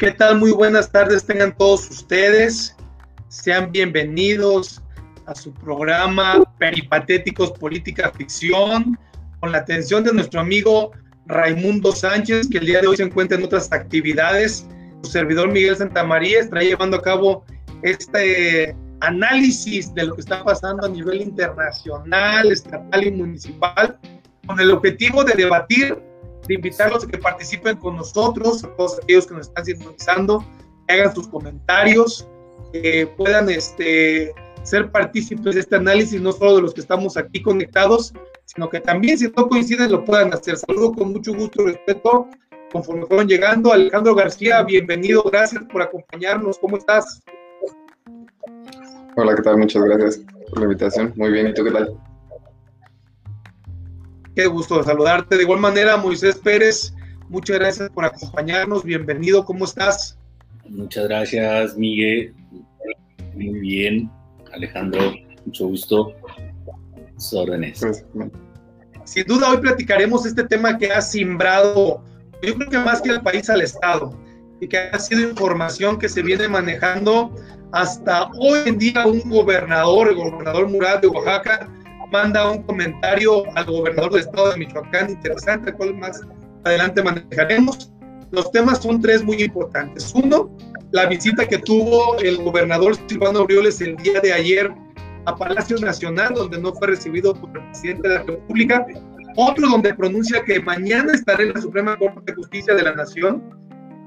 ¿Qué tal? Muy buenas tardes tengan todos ustedes. Sean bienvenidos a su programa Peripatéticos Política Ficción, con la atención de nuestro amigo Raimundo Sánchez, que el día de hoy se encuentra en otras actividades. Su servidor Miguel Santamaría está llevando a cabo este análisis de lo que está pasando a nivel internacional, estatal y municipal, con el objetivo de debatir invitarlos a que participen con nosotros, a todos aquellos que nos están sintonizando, que hagan sus comentarios, que puedan este, ser partícipes de este análisis, no solo de los que estamos aquí conectados, sino que también si no coinciden lo puedan hacer. Saludo con mucho gusto y respeto conforme fueron llegando. Alejandro García, bienvenido, gracias por acompañarnos. ¿Cómo estás? Hola, ¿qué tal? Muchas gracias por la invitación. Muy bien, ¿y tú qué tal? Qué gusto saludarte. De igual manera, Moisés Pérez, muchas gracias por acompañarnos. Bienvenido, ¿cómo estás? Muchas gracias, Miguel. Muy bien, Alejandro, mucho gusto. Sus órdenes. Pues, Sin duda, hoy platicaremos este tema que ha simbrado, yo creo que más que al país, al Estado, y que ha sido información que se viene manejando hasta hoy en día. Un gobernador, el gobernador Murat de Oaxaca, manda un comentario al gobernador del estado de Michoacán, interesante, cual más adelante manejaremos. Los temas son tres muy importantes. Uno, la visita que tuvo el gobernador Silvano Aureoles el día de ayer a Palacio Nacional, donde no fue recibido por el presidente de la República. Otro, donde pronuncia que mañana estará en la Suprema Corte de Justicia de la Nación.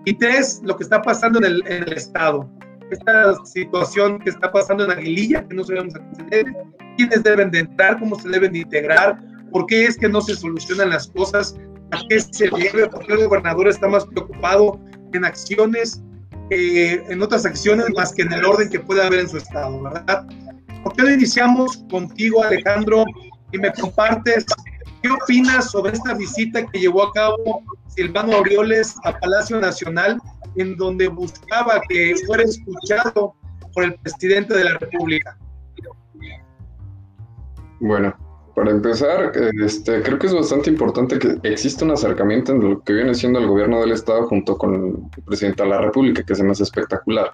Y tres, lo que está pasando en el, en el Estado. Esta situación que está pasando en Aguililla, que no sabemos a qué se debe, quiénes deben de entrar, cómo se deben de integrar, por qué es que no se solucionan las cosas, a qué se debe, por qué el gobernador está más preocupado en acciones, eh, en otras acciones más que en el orden que puede haber en su estado, ¿verdad? ¿Por qué no iniciamos contigo, Alejandro, y me compartes qué opinas sobre esta visita que llevó a cabo Silvano Aureoles a Palacio Nacional, en donde buscaba que fuera escuchado por el presidente de la República? Bueno, para empezar, este, creo que es bastante importante que exista un acercamiento en lo que viene siendo el gobierno del Estado junto con el presidente de la República, que se me hace espectacular.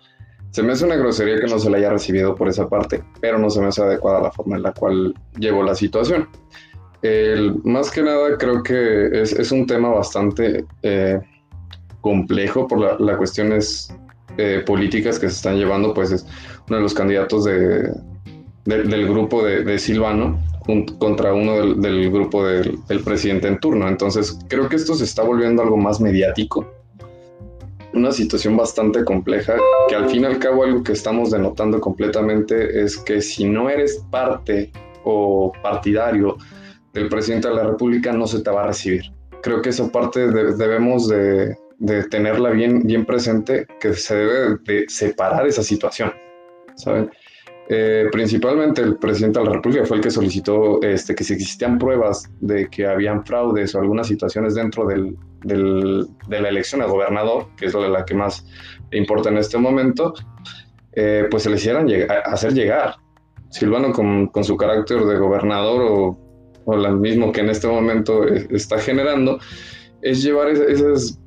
Se me hace una grosería que no se le haya recibido por esa parte, pero no se me hace adecuada la forma en la cual llevo la situación. más que nada, creo que es, un tema bastante eh, complejo por las la cuestiones eh, políticas que se están llevando, pues es uno de los candidatos de, del grupo de, Silvano contra uno del, grupo del, presidente en turno. Entonces, creo que esto se está volviendo algo más mediático. Una situación bastante compleja que al fin y al cabo algo que estamos denotando completamente es que si no eres parte o partidario del presidente de la República no se te va a recibir. Creo que esa parte debemos de, tenerla bien, bien presente, que se debe de separar esa situación, ¿saben? Eh, principalmente el presidente de la República fue el que solicitó este, que si existían pruebas de que habían fraudes o algunas situaciones dentro del, de la elección a gobernador, que es la que más importa en este momento, eh, pues se le hicieran hacer llegar. Silvano con, su carácter de gobernador o, o lo mismo que en este momento eh, está generando, es llevar esas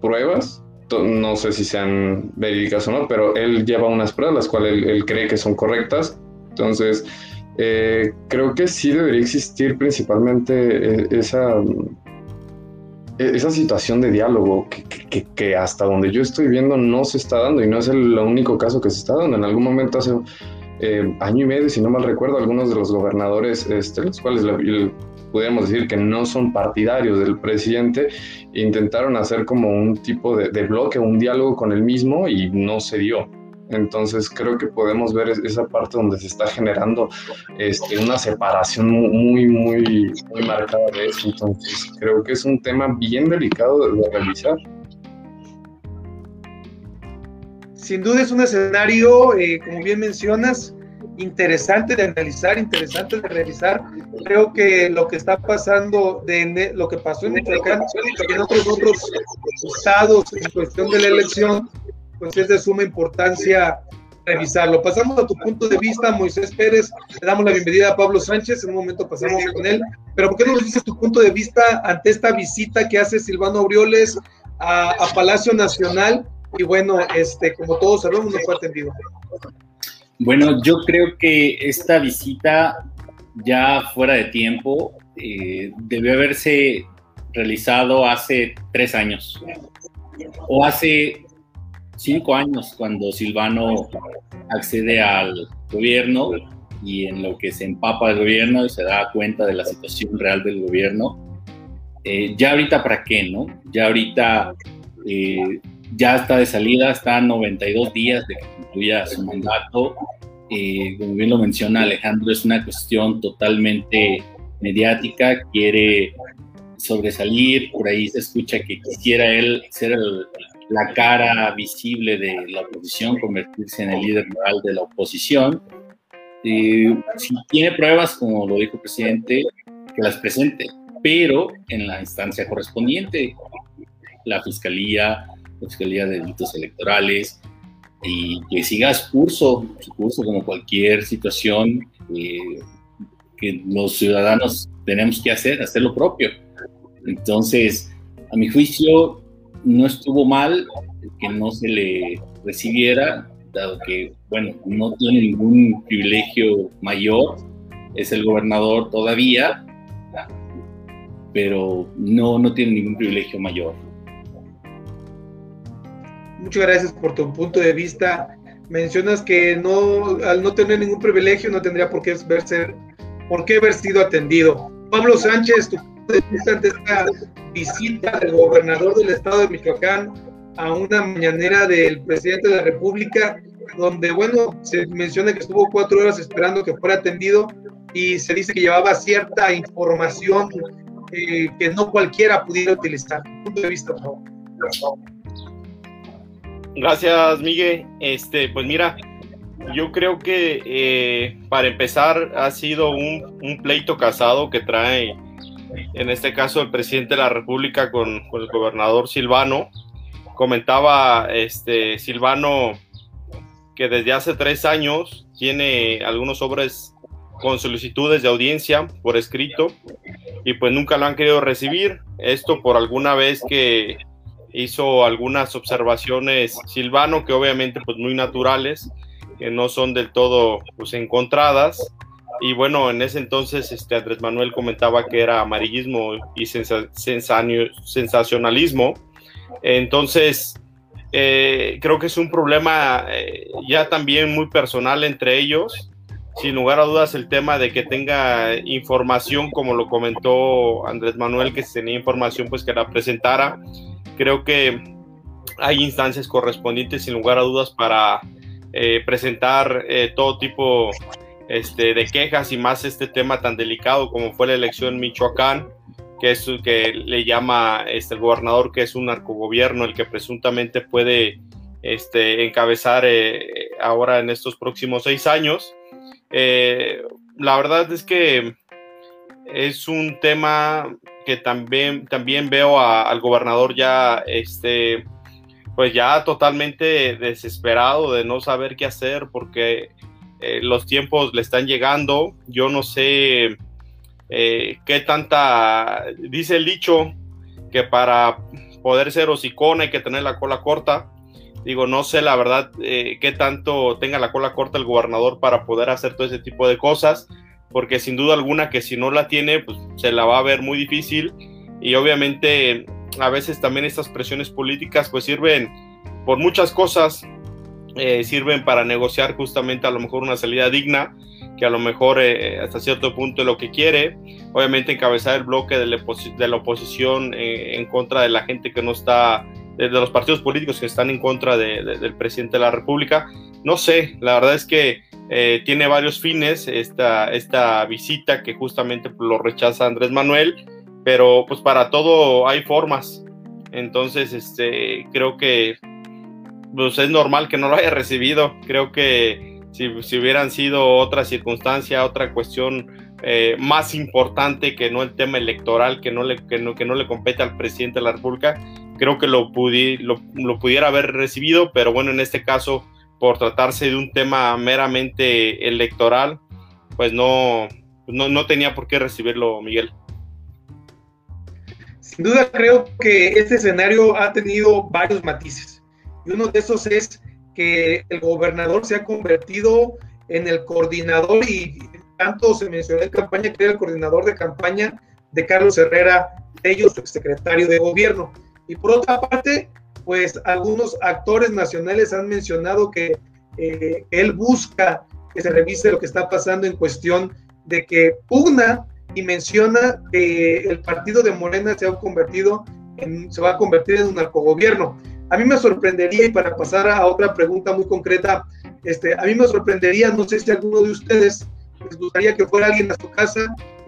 pruebas no sé si sean verídicas o no, pero él lleva unas pruebas las cuales él, cree que son correctas. Entonces, eh, creo que sí debería existir principalmente eh, esa, esa situación de diálogo que, hasta donde yo estoy viendo no se está dando y no es el único caso que se está dando. En algún momento hace eh, año y medio, si no mal recuerdo, algunos de los gobernadores, este, los cuales podríamos decir que no son partidarios del presidente, intentaron hacer como un tipo de, bloque, un diálogo con el mismo y no se dio. Entonces creo que podemos ver esa parte donde se está generando este, una separación muy, muy, muy marcada de eso. Entonces creo que es un tema bien delicado de, de realizar. Sin duda es un escenario, eh, como bien mencionas, interesante de analizar, interesante de realizar. Creo que lo que está pasando, de lo que pasó en Michoacán y en otros otros estados en cuestión de la elección, pues es de suma importancia revisarlo. Pasamos a tu punto de vista, Moisés Pérez. Le damos la bienvenida a Pablo Sánchez. En un momento pasamos con él. Pero ¿por qué no nos dices tu punto de vista ante esta visita que hace Silvano Aureoles a, Palacio Nacional y bueno, este, como todos sabemos, no fue atendido. Bueno, yo creo que esta visita ya fuera de tiempo eh, debió haberse realizado hace tres años o hace cinco años cuando Silvano accede al gobierno y en lo que se empapa el gobierno y se da cuenta de la situación real del gobierno. Eh, ya ahorita para qué, ¿no? Ya ahorita eh, ya está de salida, está a 92 días de que concluya su mandato. Eh, como bien lo menciona Alejandro, es una cuestión totalmente mediática, quiere sobresalir, por ahí se escucha que quisiera él ser la cara visible de la oposición, convertirse en el líder moral de la oposición. Eh, si tiene pruebas, como lo dijo el presidente, que las presente, pero en la instancia correspondiente, la Fiscalía, Fiscalía de Delitos Electorales, y que siga su curso, su curso como cualquier situación eh, que los ciudadanos tenemos que hacer, hacer lo propio. Entonces, a mi juicio, no estuvo mal que no se le recibiera, dado que, bueno, no tiene ningún privilegio mayor, es el gobernador todavía, pero no, no tiene ningún privilegio mayor. Muchas gracias por tu punto de vista. Mencionas que no, al no tener ningún privilegio no tendría por qué verse, por qué haber sido atendido. Pablo Sánchez, tu punto de vista ante esta visita del gobernador del estado de Michoacán a una mañanera del presidente de la República, donde, bueno, se menciona que estuvo cuatro horas esperando que fuera atendido y se dice que llevaba cierta información eh, que no cualquiera pudiera utilizar. Punto de vista, por favor. Gracias, Miguel. Este, pues mira, yo creo que eh, para empezar ha sido un, un, pleito casado que trae, en este caso, el presidente de la República con, con el gobernador Silvano. Comentaba este Silvano que desde hace tres años tiene algunos sobres con solicitudes de audiencia por escrito y pues nunca lo han querido recibir. Esto por alguna vez que hizo algunas observaciones Silvano que obviamente pues muy naturales, que no son del todo pues encontradas. Y bueno, en ese entonces este Andrés Manuel comentaba que era amarillismo y sensacionalismo. Entonces, eh, creo que es un problema eh, ya también muy personal entre ellos. Sin lugar a dudas, el tema de que tenga información, como lo comentó Andrés Manuel, que tenía información, pues que la presentara Creo que hay instancias correspondientes, sin lugar a dudas, para eh, presentar eh, todo tipo este, de quejas y más este tema tan delicado como fue la elección en Michoacán, que es que le llama este, el gobernador que es un narcogobierno el que presuntamente puede este, encabezar eh, ahora en estos próximos seis años. la verdad es que es un tema que también, también veo al gobernador ya, este, pues ya totalmente desesperado de no saber qué hacer porque eh, los tiempos le están llegando. Yo no sé eh, qué tanta, dice el dicho que para poder ser hocicón hay que tener la cola corta. Digo, no sé la verdad eh, qué tanto tenga la cola corta el gobernador para poder hacer todo ese tipo de cosas porque sin duda alguna que si no la tiene, pues se la va a ver muy difícil. Y obviamente a veces también estas presiones políticas pues sirven por muchas cosas, eh, sirven para negociar justamente a lo mejor una salida digna, que a lo mejor eh, hasta cierto punto es lo que quiere, obviamente encabezar el bloque de la, oposición eh, en contra de la gente que no está, de, los partidos políticos que están en contra del presidente de la República. No sé, la verdad es que eh, tiene varios fines esta, esta visita que justamente lo rechaza Andrés Manuel, pero pues para todo hay formas. Entonces, este, creo que pues es normal que no lo haya recibido. Creo que si, si hubieran sido otra circunstancia, otra cuestión eh, más importante que no el tema electoral, que no, le, que, no, que no le compete al presidente de la República, creo que lo, lo, lo pudiera haber recibido, pero bueno, en este caso por tratarse de un tema meramente electoral, pues no, no, tenía por qué recibirlo, Miguel. sin duda creo que este escenario ha tenido varios matices. Y uno de esos es que el gobernador se ha convertido en el coordinador y tanto se mencionó en campaña que era el coordinador de campaña de Carlos Herrera ellos, secretario de gobierno. Y por otra parte, pues algunos actores nacionales han mencionado que eh, él busca que se revise lo que está pasando en cuestión de que pugna y menciona que el partido de Morena se ha convertido se va a convertir en un narcogobierno. A mí me sorprendería, y para pasar a otra pregunta muy concreta, este, a mí me sorprendería, no sé si alguno de ustedes les gustaría que fuera alguien a su casa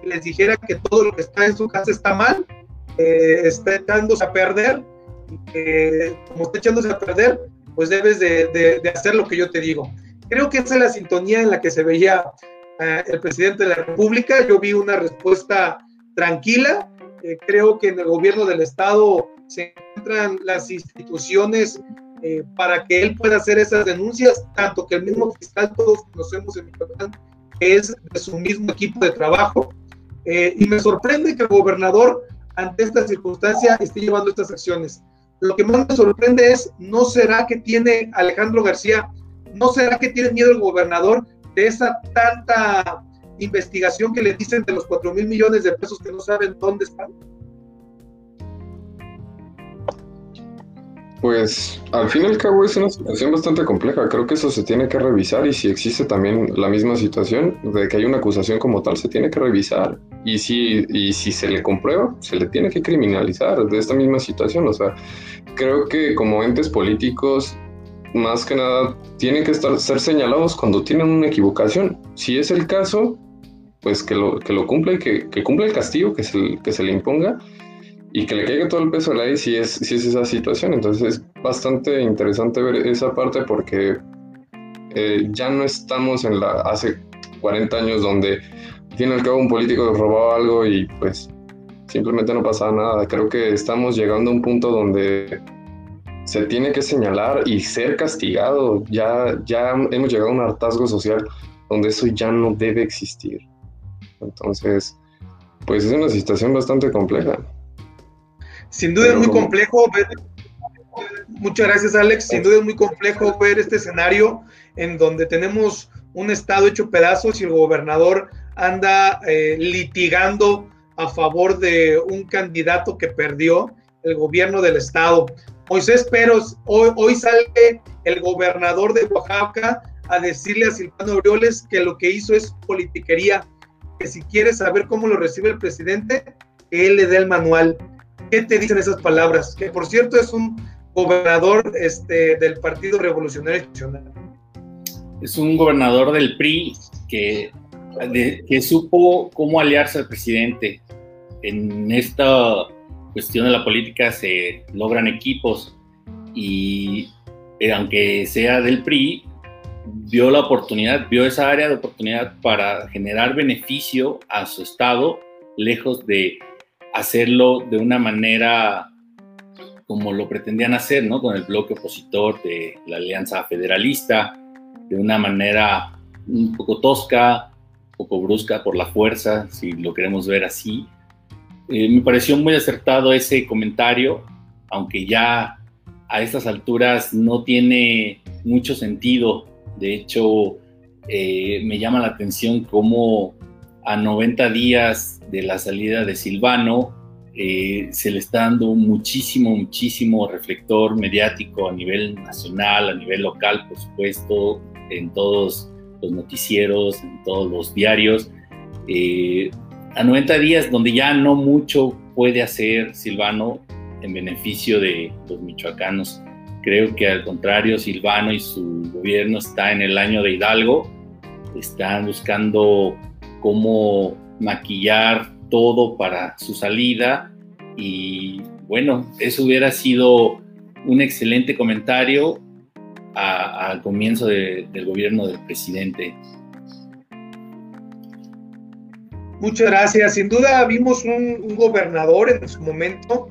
y les dijera que todo lo que está en su casa está mal, eh, está echándose a perder, como está echándose a perder, pues debes de, de, hacer lo que yo te digo. Creo que esa es la sintonía en la que se veía eh, el presidente de la República. Yo vi una respuesta tranquila. Eh, creo que en el gobierno del Estado se encuentran las instituciones eh, para que él pueda hacer esas denuncias, tanto que el mismo fiscal, todos conocemos en Michoacán, es de su mismo equipo de trabajo. Eh, y me sorprende que el gobernador, ante esta circunstancia, esté llevando estas acciones. Lo que más me sorprende es, ¿no será que tiene Alejandro García, no será que tiene miedo el gobernador de esa tanta investigación que le dicen de los 4 mil millones de pesos que no saben dónde están? Pues al fin y al cabo es una situación bastante compleja. Creo que eso se tiene que revisar y si existe también la misma situación de que hay una acusación como tal, se tiene que revisar. Y si, y si se le comprueba, se le tiene que criminalizar de esta misma situación. O sea, creo que como entes políticos, más que nada, tienen que estar, ser señalados cuando tienen una equivocación. Si es el caso, pues que lo, que lo cumpla y que, que cumpla el castigo que se, que se le imponga y que le caiga todo el peso a la ley si es, si es esa situación. Entonces es bastante interesante ver esa parte porque eh, ya no estamos en la hace 40 años donde al fin y al cabo un político robaba algo y pues simplemente no pasaba nada. Creo que estamos llegando a un punto donde se tiene que señalar y ser castigado. Ya, ya hemos llegado a un hartazgo social donde eso ya no debe existir. Entonces, pues es una situación bastante compleja. Sin duda es muy complejo ver, muchas gracias Alex, sin duda es muy complejo ver este escenario en donde tenemos un estado hecho pedazos y el gobernador anda eh, litigando a favor de un candidato que perdió el gobierno del estado. Moisés Peros, hoy, hoy sale el gobernador de Oaxaca a decirle a Silvano Aureoles que lo que hizo es politiquería, que si quiere saber cómo lo recibe el presidente, que él le dé el manual. ¿Qué te dicen esas palabras? Que por cierto es un gobernador este, del Partido Revolucionario Institucional. Es un gobernador del PRI que, que supo cómo aliarse al presidente. En esta cuestión de la política se logran equipos y eh, aunque sea del PRI, vio la oportunidad, vio esa área de oportunidad para generar beneficio a su estado, lejos de hacerlo de una manera como lo pretendían hacer, ¿no? Con el bloque opositor de la Alianza Federalista, de una manera un poco tosca, un poco brusca por la fuerza, si lo queremos ver así. Eh, me pareció muy acertado ese comentario, aunque ya a estas alturas no tiene mucho sentido. De hecho, eh, me llama la atención cómo a 90 días de la salida de Silvano, eh, se le está dando muchísimo, muchísimo reflector mediático a nivel nacional, a nivel local, por supuesto, en todos los noticieros, en todos los diarios. Eh, a 90 días donde ya no mucho puede hacer Silvano en beneficio de los michoacanos. Creo que al contrario, Silvano y su gobierno está en el año de Hidalgo, están buscando cómo maquillar todo para su salida y bueno, eso hubiera sido un excelente comentario al comienzo del gobierno del presidente. Muchas gracias. Sin duda vimos un, gobernador en su momento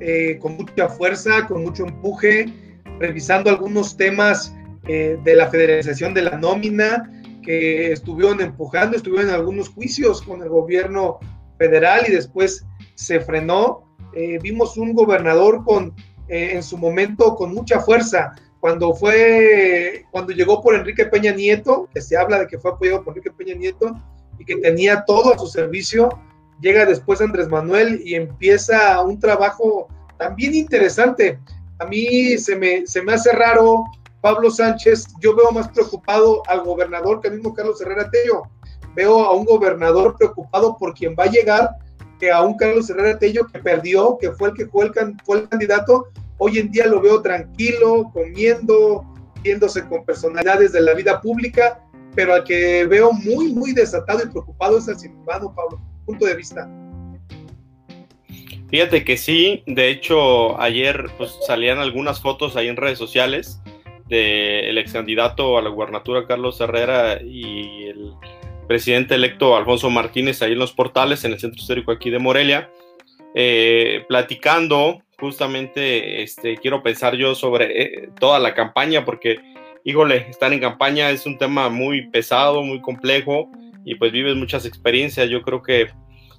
eh, con mucha fuerza, con mucho empuje, revisando algunos temas eh, de la federalización de la nómina, que estuvieron empujando, estuvieron en algunos juicios con el gobierno federal y después se frenó. eh, vimos un gobernador con, eh, en su momento con mucha fuerza. Cuando fue, cuando llegó por Enrique Peña Nieto, que se habla de que fue apoyado por Enrique Peña Nieto y que tenía todo a su servicio, llega después Andrés Manuel y empieza un trabajo también interesante. A mí se me, se me hace raro Pablo Sánchez, yo veo más preocupado al gobernador que al mismo Carlos Herrera Tello. Veo a un gobernador preocupado por quien va a llegar que a un Carlos Herrera Tello que perdió, que fue el que fue el, candidato. Hoy en día lo veo tranquilo, comiendo, viéndose con personalidades de la vida pública, pero al que veo muy, muy desatado y preocupado es al Silvano, Pablo. Punto de vista. Fíjate que sí, de hecho ayer pues, salían algunas fotos ahí en redes sociales del ex candidato a la gubernatura Carlos Herrera y el presidente electo Alfonso Martínez ahí en los portales, en el centro histórico aquí de Morelia, eh, platicando justamente, este, quiero pensar yo sobre eh, toda la campaña, porque, híjole, estar en campaña es un tema muy pesado, muy complejo, y pues vives muchas experiencias, yo creo que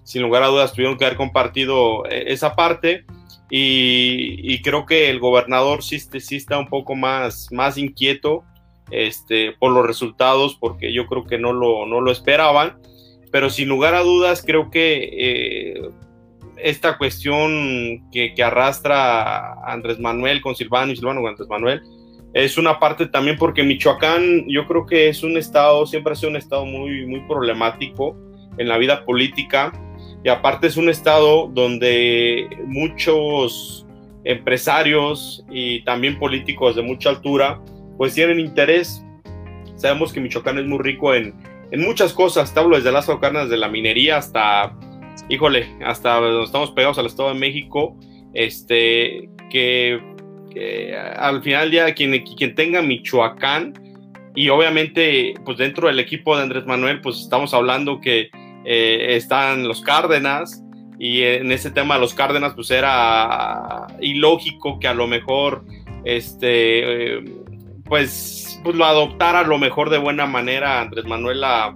sin lugar a dudas tuvieron que haber compartido eh, esa parte, y, creo que el gobernador sí, está un poco más, más inquieto este, por los resultados, porque yo creo que no lo, no lo esperaban, pero sin lugar a dudas creo que eh, esta cuestión que, que, arrastra Andrés Manuel con Silvano y Silvano con Andrés Manuel es una parte también porque Michoacán yo creo que es un estado, siempre ha sido un estado muy, muy problemático en la vida política y aparte es un estado donde muchos empresarios y también políticos de mucha altura pues tienen interés. Sabemos que Michoacán es muy rico en, en muchas cosas, te hablo desde las carnes de la minería hasta, híjole, hasta donde estamos pegados al Estado de México, este, que, al final día quien, quien tenga Michoacán, y obviamente pues dentro del equipo de Andrés Manuel, pues estamos hablando que eh, están los Cárdenas, y en ese tema de los Cárdenas pues era ilógico que a lo mejor este eh, pues, pues, lo adoptara a lo mejor de buena manera Andrés Manuel a,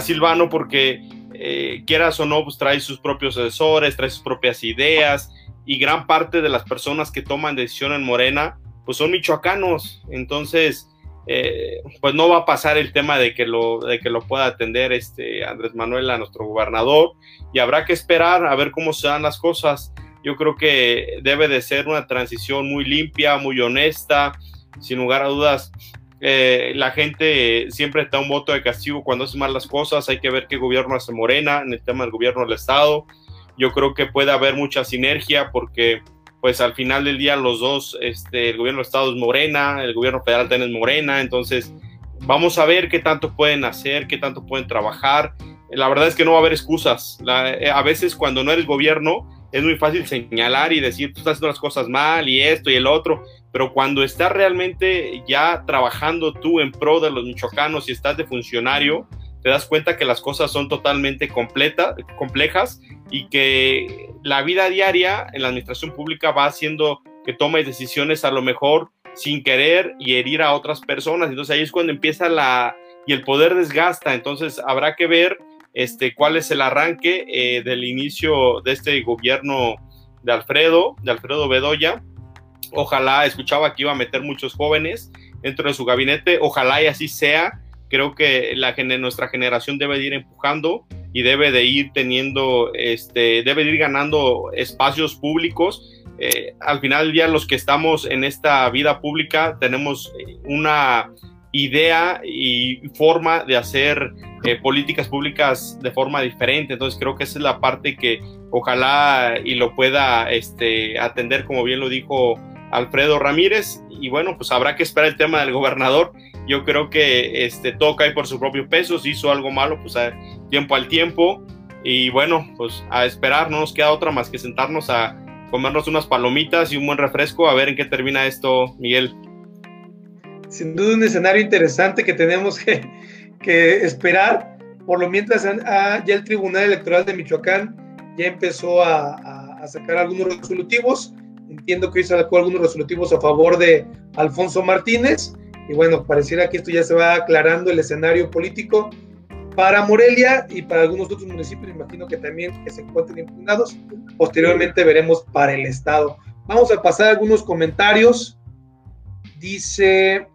Silvano porque eh, quieras o no, pues trae sus propios asesores, trae sus propias ideas y gran parte de las personas que toman decisión en Morena pues son michoacanos, entonces eh, pues no va a pasar el tema de que lo, de que lo pueda atender este Andrés Manuel a nuestro gobernador y habrá que esperar a ver cómo se dan las cosas. Yo creo que debe de ser una transición muy limpia, muy honesta, sin lugar a dudas, eh, la gente siempre está un voto de castigo cuando hace mal las cosas. Hay que ver qué gobierno hace Morena en el tema del gobierno del Estado. Yo creo que puede haber mucha sinergia porque, pues al final del día, los dos, este, el gobierno del Estado es Morena, el gobierno federal también es Morena. Entonces, vamos a ver qué tanto pueden hacer, qué tanto pueden trabajar. La verdad es que no va a haber excusas. Eh, a veces, cuando no eres gobierno, es muy fácil señalar y decir, tú estás haciendo las cosas mal y esto y el otro, pero cuando estás realmente ya trabajando tú en pro de los michoacanos y estás de funcionario, te das cuenta que las cosas son totalmente completa, complejas y que la vida diaria en la administración pública va haciendo que tomes decisiones a lo mejor sin querer y herir a otras personas. Entonces ahí es cuando empieza la... y el poder desgasta. Entonces habrá que ver este, cuál es el arranque eh, del inicio de este gobierno de Alfredo, de Alfredo Bedoya, Ojalá, escuchaba que iba a meter muchos jóvenes dentro de su gabinete. Ojalá y así sea. Creo que la, nuestra generación debe de ir empujando y debe de ir teniendo, este, debe de ir ganando espacios públicos. Eh, al final del día, los que estamos en esta vida pública tenemos eh, una idea y forma de hacer eh, políticas públicas de forma diferente. Entonces creo que esa es la parte que ojalá y lo pueda este, atender, como bien lo dijo Alfredo Ramírez. Y bueno, pues habrá que esperar el tema del gobernador. Yo creo que este, todo cae por su propio peso. Si hizo algo malo, pues tiempo al tiempo. Y bueno, pues a esperar, no nos queda otra más que sentarnos a comernos unas palomitas y un buen refresco, a ver en qué termina esto, Miguel. Sin duda un escenario interesante que tenemos que, esperar. Por lo mientras ya el Tribunal Electoral de Michoacán ya empezó a sacar algunos resolutivos Entiendo que hoy sacó algunos resolutivos a favor de Alfonso Martínez. Y bueno, pareciera que esto ya se va aclarando el escenario político. para Morelia y para algunos otros municipios, imagino que también se encuentren impugnados. Posteriormente veremos para el Estado. Vamos a pasar algunos comentarios. Dice,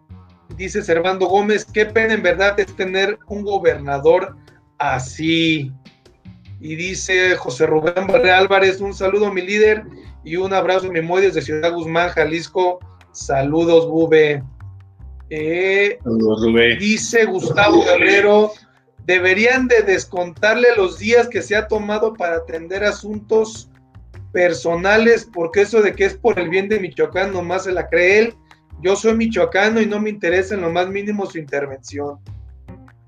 dice Servando Gómez, qué pena en verdad es tener un gobernador así. Y dice José Rubén Barre Álvarez, un saludo mi líder y un abrazo mi muy desde Ciudad Guzmán, Jalisco. Saludos, Bube. Eh, Saludos, Bube. Dice Gustavo Guerrero, deberían de descontarle los días que se ha tomado para atender asuntos personales, porque eso de que es por el bien de Michoacán nomás se la cree él. Yo soy michoacano y no me interesa en lo más mínimo su intervención.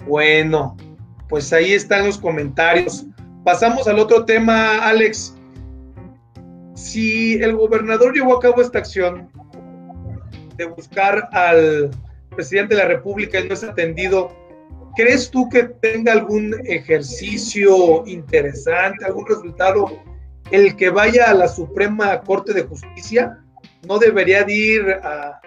Bueno, pues ahí están los comentarios. Pasamos al otro tema, Alex. Si el gobernador llevó a cabo esta acción de buscar al presidente de la República y no es atendido, ¿crees tú que tenga algún ejercicio interesante, algún resultado el que vaya a la Suprema Corte de Justicia? ¿No debería de ir a,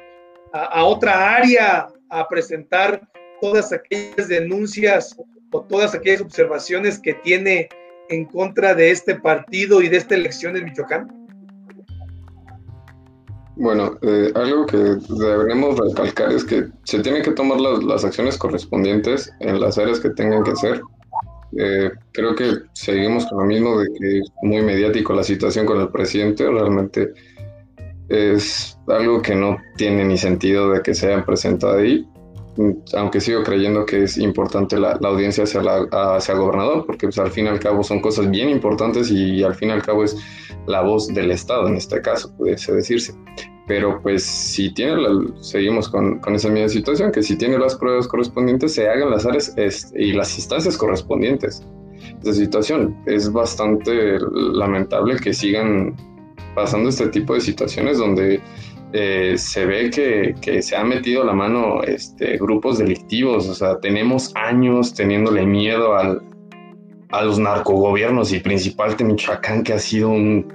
a otra área a presentar todas aquellas denuncias o todas aquellas observaciones que tiene en contra de este partido y de esta elección en Michoacán? Bueno, eh, algo que deberemos recalcar es que se tienen que tomar las, acciones correspondientes en las áreas que tengan que hacer. Eh, creo que seguimos con lo mismo de que es muy mediático la situación con el presidente. Realmente es algo que no tiene ni sentido de que se hayan presentado ahí aunque sigo creyendo que es importante la, audiencia hacia, hacia el gobernador, porque pues, al fin y al cabo son cosas bien importantes y, al fin y al cabo es la voz del Estado en este caso, puede decirse. Pero pues si tiene, seguimos con, con, esa misma situación, que si tiene las pruebas correspondientes, se hagan las áreas y las instancias correspondientes. Esta situación es bastante lamentable que sigan pasando este tipo de situaciones donde eh, se ve que, se han metido la mano este, grupos delictivos, o sea, tenemos años teniéndole miedo al, a los narcogobiernos y principalmente Michoacán, que ha sido un,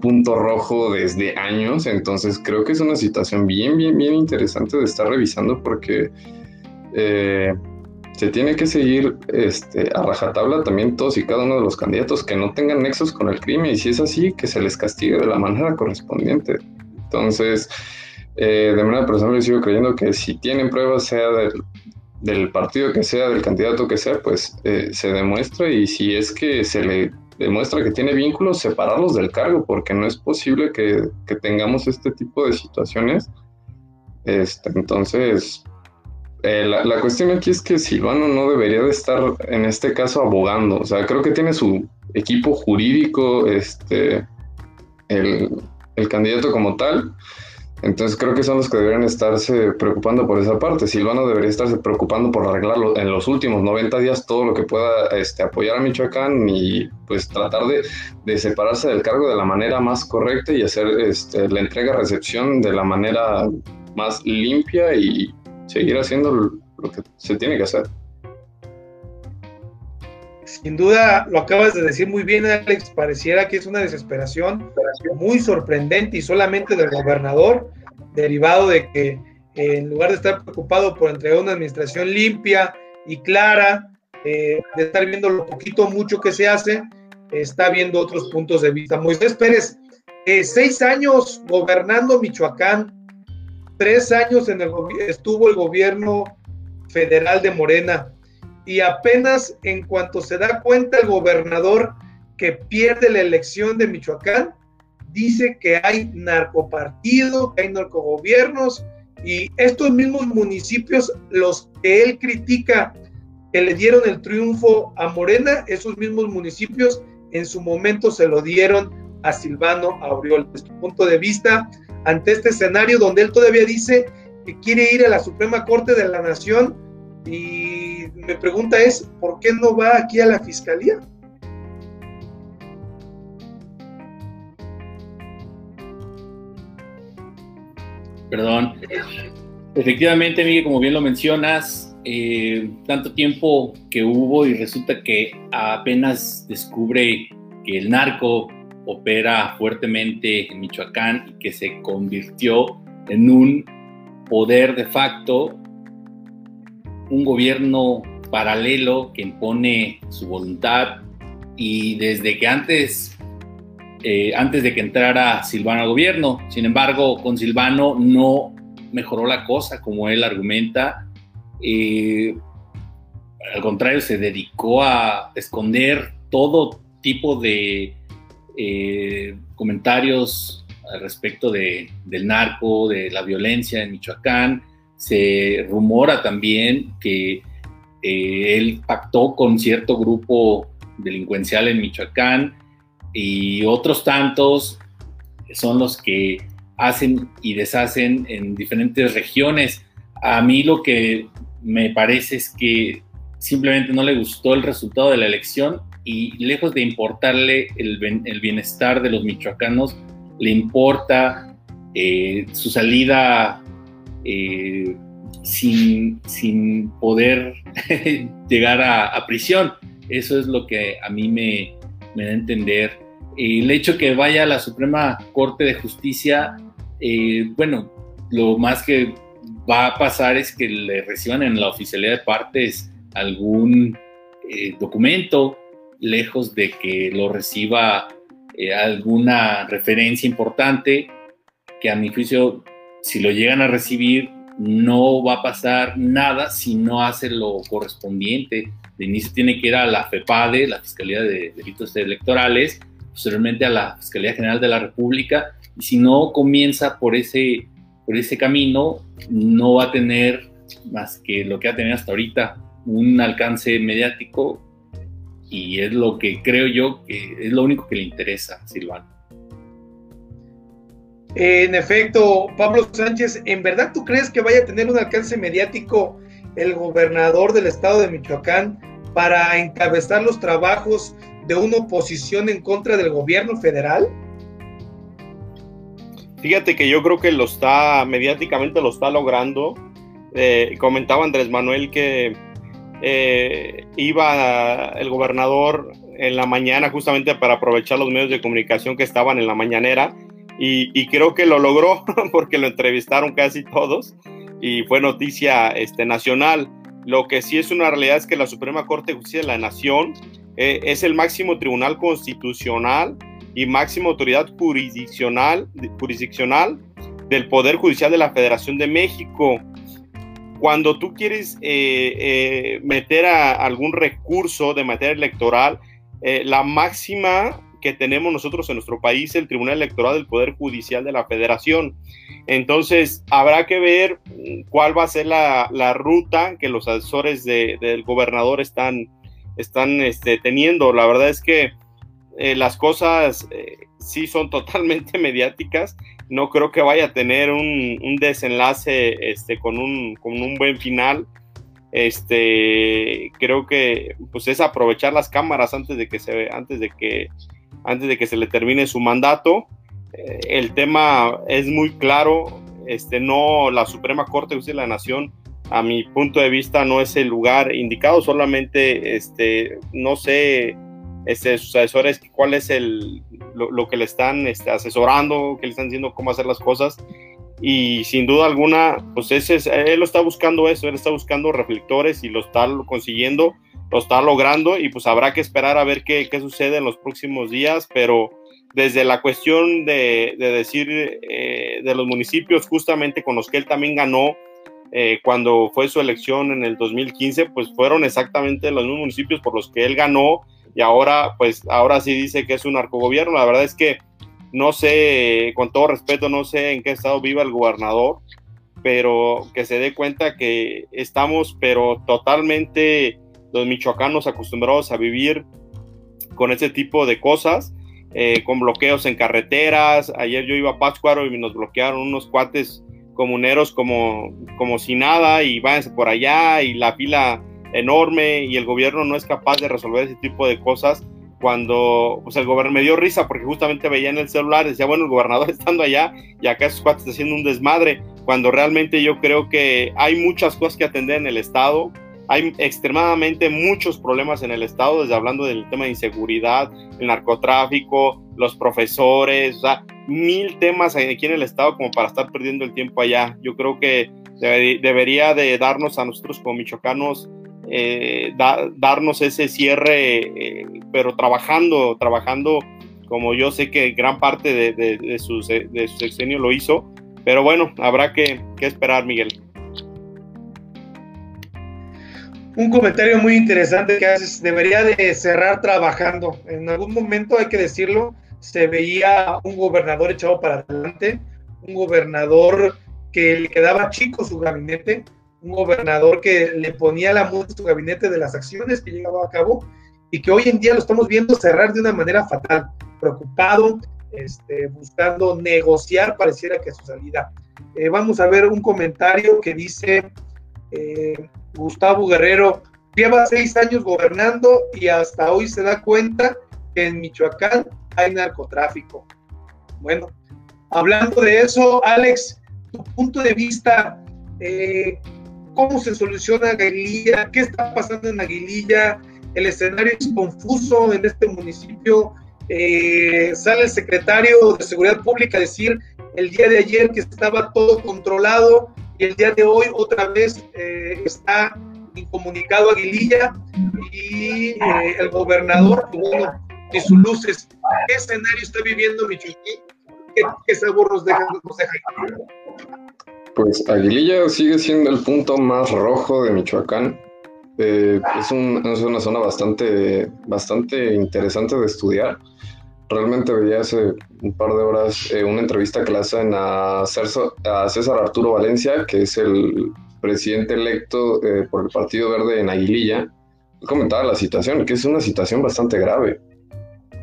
punto rojo desde años, entonces creo que es una situación bien, bien, bien interesante de estar revisando porque eh, se tiene que seguir este, a rajatabla también todos y cada uno de los candidatos que no tengan nexos con el crimen y si es así, que se les castigue de la manera correspondiente. Entonces, eh, de manera personal, yo sigo creyendo que si tienen pruebas, sea del, partido que sea, del candidato que sea, pues eh, se demuestra y si es que se le demuestra que tiene vínculos, separarlos del cargo, porque no es posible que, tengamos este tipo de situaciones. Este, entonces, eh, la, la, cuestión aquí es que Silvano no debería de estar en este caso abogando, o sea, creo que tiene su equipo jurídico, este, el, el candidato como tal. Entonces creo que son los que deberían estarse preocupando por esa parte. Silvano debería estarse preocupando por arreglarlo en los últimos 90 días todo lo que pueda este, apoyar a Michoacán y pues tratar de, separarse del cargo de la manera más correcta y hacer este, la entrega-recepción de la manera más limpia y seguir haciendo lo que se tiene que hacer. Sin duda, lo acabas de decir muy bien, Alex, pareciera que es una desesperación muy sorprendente y solamente del gobernador, derivado de que eh, en lugar de estar preocupado por entregar una administración limpia y clara, eh, de estar viendo lo poquito mucho que se hace, está viendo otros puntos de vista. Moisés Pérez, eh, seis años gobernando Michoacán, tres años en el, estuvo el gobierno federal de Morena y apenas en cuanto se da cuenta el gobernador que pierde la elección de Michoacán, dice que hay narcopartido, que hay narcogobiernos y estos mismos municipios, los que él critica que le dieron el triunfo a Morena, esos mismos municipios en su momento se lo dieron a Silvano Aureol. Desde su punto de vista, ante este escenario donde él todavía dice que quiere ir a la Suprema Corte de la Nación y mi pregunta es, ¿por qué no va aquí a la fiscalía? Perdón. Efectivamente, Miguel, como bien lo mencionas, eh, tanto tiempo que hubo y resulta que apenas descubre que el narco opera fuertemente en Michoacán y que se convirtió en un poder de facto un gobierno paralelo que impone su voluntad y desde que antes, eh, antes de que entrara Silvano al gobierno, sin embargo, con Silvano no mejoró la cosa, como él argumenta. Eh, al contrario, se dedicó a esconder todo tipo de eh, comentarios al respecto de, del narco, de la violencia en Michoacán. Se rumora también que eh, él pactó con cierto grupo delincuencial en Michoacán y otros tantos son los que hacen y deshacen en diferentes regiones. A mí lo que me parece es que simplemente no le gustó el resultado de la elección y lejos de importarle el, bienestar de los michoacanos, le importa eh, su salida eh, sin, sin, poder llegar a, prisión. Eso es lo que a mí me, me da a entender. El hecho que vaya a la Suprema Corte de Justicia, eh, bueno, lo más que va a pasar es que le reciban en la oficialidad de partes algún documento lejos de que lo reciba eh, alguna referencia importante, que a mi juicio, si lo llegan a recibir, no va a pasar nada si no hace lo correspondiente. De inicio tiene que ir a la FEPADE, la Fiscalía de Delitos Electorales, posteriormente a la Fiscalía General de la República, y si no comienza por ese, por ese camino, no va a tener más que lo que ha tenido hasta ahorita, un alcance mediático y es lo que creo yo que es lo único que le interesa Silvano. En efecto, Pablo Sánchez, ¿en verdad tú crees que vaya a tener un alcance mediático el gobernador del estado de Michoacán para encabezar los trabajos de una oposición en contra del gobierno federal? Fíjate que yo creo que lo está, mediáticamente lo está logrando. Eh, comentaba Andrés Manuel que eh, iba el gobernador en la mañana justamente para aprovechar los medios de comunicación que estaban en la mañanera y, creo que lo logró porque lo entrevistaron casi todos y fue noticia este, nacional. Lo que sí es una realidad es que la Suprema Corte de Justicia de la Nación eh, es el máximo tribunal constitucional y máxima autoridad jurisdiccional, jurisdiccional del Poder Judicial de la Federación de México cuando tú quieres eh, eh, meter a algún recurso de materia electoral, la máxima que tenemos nosotros en nuestro país el Tribunal Electoral del Poder Judicial de la Federación. Entonces, habrá que ver cuál va a ser la, ruta que los asesores del gobernador están, están este, teniendo. La verdad es que las cosas sí son totalmente mediáticas no creo que vaya a tener un, desenlace este, con, un, con un buen final. Este, creo que pues es aprovechar las cámaras antes de que se antes de que antes de que se le termine su mandato. Eh, el tema es muy claro, este, no la Suprema Corte de Justicia de la Nación a mi punto de vista no es el lugar indicado, solamente este, no sé este, sus asesores cuál es el, lo, que le están este, asesorando, que le están diciendo cómo hacer las cosas. Y sin duda alguna, pues ese él lo está buscando eso, él está buscando reflectores y lo está consiguiendo, lo está logrando y pues habrá que esperar a ver qué, qué sucede en los próximos días, pero desde la cuestión de, de decir eh, de los municipios justamente con los que él también ganó eh, cuando fue su elección en el 2015, pues fueron exactamente los mismos municipios por los que él ganó y ahora, pues, ahora sí dice que es un narcogobierno. La verdad es que no sé, con todo respeto, no sé en qué estado viva el gobernador, pero que se dé cuenta que estamos, pero totalmente los michoacanos acostumbrados a vivir con ese tipo de cosas, eh, con bloqueos en carreteras. Ayer yo iba a Pátzcuaro y nos bloquearon unos cuates comuneros como, como si nada y váyanse por allá y la fila enorme y el gobierno no es capaz de resolver ese tipo de cosas cuando pues el gobierno me dio risa porque justamente veía en el celular, decía, bueno, el gobernador estando allá y acá esos cuates haciendo un desmadre, cuando realmente yo creo que hay muchas cosas que atender en el Estado, hay extremadamente muchos problemas en el Estado, desde hablando del tema de inseguridad, el narcotráfico, los profesores, o sea, mil temas aquí en el Estado como para estar perdiendo el tiempo allá. Yo creo que debería de darnos a nosotros como michoacanos eh, darnos ese cierre, eh, pero trabajando, trabajando como yo sé que gran parte de, de, de su sexenio lo hizo. Pero bueno, habrá que esperar, Miguel. Un comentario muy interesante que haces, debería de cerrar trabajando. En algún momento, hay que decirlo, se veía un gobernador echado para adelante, un gobernador que le quedaba chico su gabinete, un gobernador que le ponía la multa a su gabinete de las acciones que llevaba a cabo y que hoy en día lo estamos viendo cerrar de una manera fatal, preocupado, este, buscando negociar, pareciera que su salida. Eh, vamos a ver un comentario que dice eh, Gustavo Guerrero, lleva seis años gobernando y hasta hoy se da cuenta que en Michoacán hay narcotráfico. Bueno, hablando de eso, Alex, tu punto de vista, eh, ¿cómo se soluciona Aguililla? ¿Qué está pasando en Aguililla? El escenario es confuso en este municipio. Eh, sale el secretario de Seguridad Pública a decir el día de ayer que estaba todo controlado y el día de hoy otra vez eh, está incomunicado Aguililla y eh, el gobernador, bueno, de sus luces. ¿Qué escenario está viviendo Michoacán? ¿Qué, sabor nos deja, Pues Aguililla sigue siendo el punto más rojo de Michoacán. Eh, es, es, una zona bastante, bastante interesante de estudiar realmente veía hace un par de horas eh, una entrevista que le hacen a César, a César, Arturo Valencia, que es el presidente electo eh, por el Partido Verde en Aguililla. Comentaba la situación, que es una situación bastante grave,